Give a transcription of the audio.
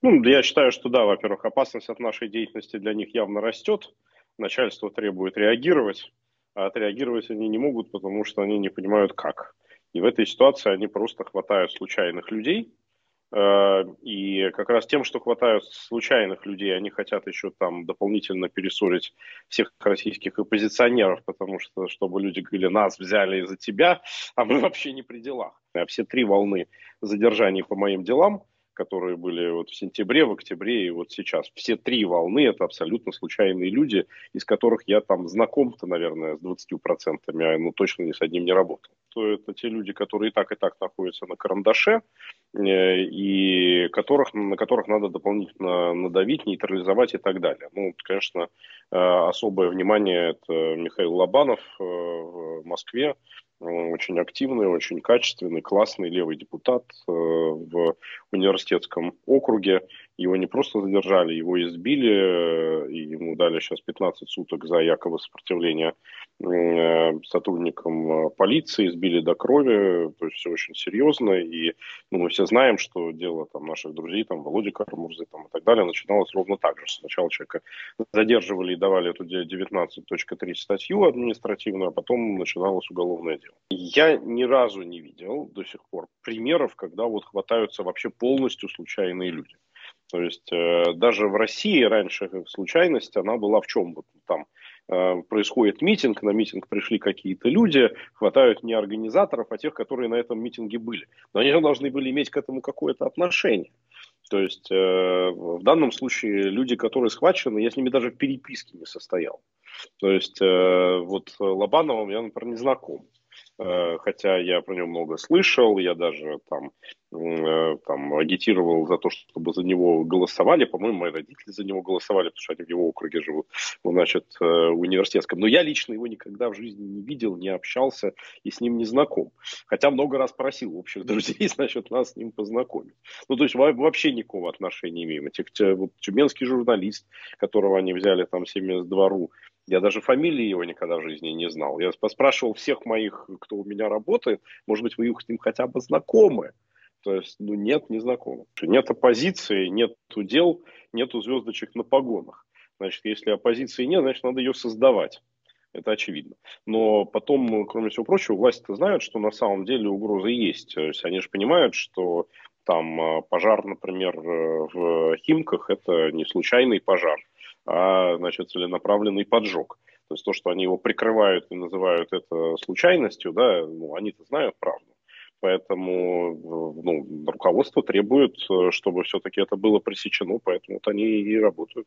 Ну, я считаю, что да, во-первых, опасность от нашей деятельности для них явно растет. Начальство требует реагировать, а отреагировать они не могут, потому что они не понимают как. И в этой ситуации они просто хватают случайных людей, э, и как раз тем, что хватают случайных людей, они хотят еще там дополнительно пересорить всех российских оппозиционеров, потому что, чтобы люди говорили, нас взяли из-за тебя, а мы вообще не при делах. А все три волны задержаний по моим делам – которые были вот в сентябре, в октябре и вот сейчас. Все три волны – это абсолютно случайные люди, из которых я там знаком-то, наверное, с 20%, а ну, точно ни с одним не работал. То это те люди, которые и так, и так находятся на карандаше, э, и которых, на которых надо дополнительно надавить, нейтрализовать и так далее. Ну, конечно, э, особое внимание – это Михаил Лобанов э, в Москве, очень активный, очень качественный, классный левый депутат э, в университетском округе. Его не просто задержали, его избили, э, и ему дали сейчас 15 суток за якобы сопротивление э, сотрудникам полиции, избили до крови, то есть все очень серьезно, и ну, мы все знаем, что дело там, наших друзей, там, Володи Кармурзы там, и так далее, начиналось ровно так же. Сначала человека задерживали и давали эту 19.3 статью административную, а потом начиналось уголовное дело. Я ни разу не видел до сих пор примеров, когда вот хватаются вообще полностью случайные люди. То есть э, даже в России раньше случайность, она была в чем? Вот там э, происходит митинг, на митинг пришли какие-то люди, хватают не организаторов, а тех, которые на этом митинге были. Но они же должны были иметь к этому какое-то отношение. То есть э, в данном случае люди, которые схвачены, я с ними даже в переписке не состоял. То есть э, вот Лобановым я, например, не знаком. Э, хотя я про него много слышал, я даже там, э, там агитировал за то, чтобы за него голосовали, по-моему, мои родители за него голосовали, потому что они в его округе живут, ну, значит, э, университетском. Но я лично его никогда в жизни не видел, не общался и с ним не знаком. Хотя много раз просил общих друзей, значит, нас с ним познакомить. Ну, то есть вообще никакого отношения не имеем. Этих, вот, тюменский журналист, которого они взяли там 72-ру, я даже фамилии его никогда в жизни не знал. Я поспрашивал всех моих, кто у меня работает, может быть, вы с ним хотя бы знакомы. То есть, ну, нет, не знакомы. Нет оппозиции, нет дел, нету звездочек на погонах. Значит, если оппозиции нет, значит, надо ее создавать. Это очевидно. Но потом, кроме всего прочего, власти-то знают, что на самом деле угрозы есть. То есть они же понимают, что там э, пожар, например, э, в Химках – это не случайный пожар а значит, целенаправленный поджог. То есть то, что они его прикрывают и называют это случайностью, да, ну, они-то знают правду. Поэтому ну, руководство требует, чтобы все-таки это было пресечено, поэтому вот они и работают.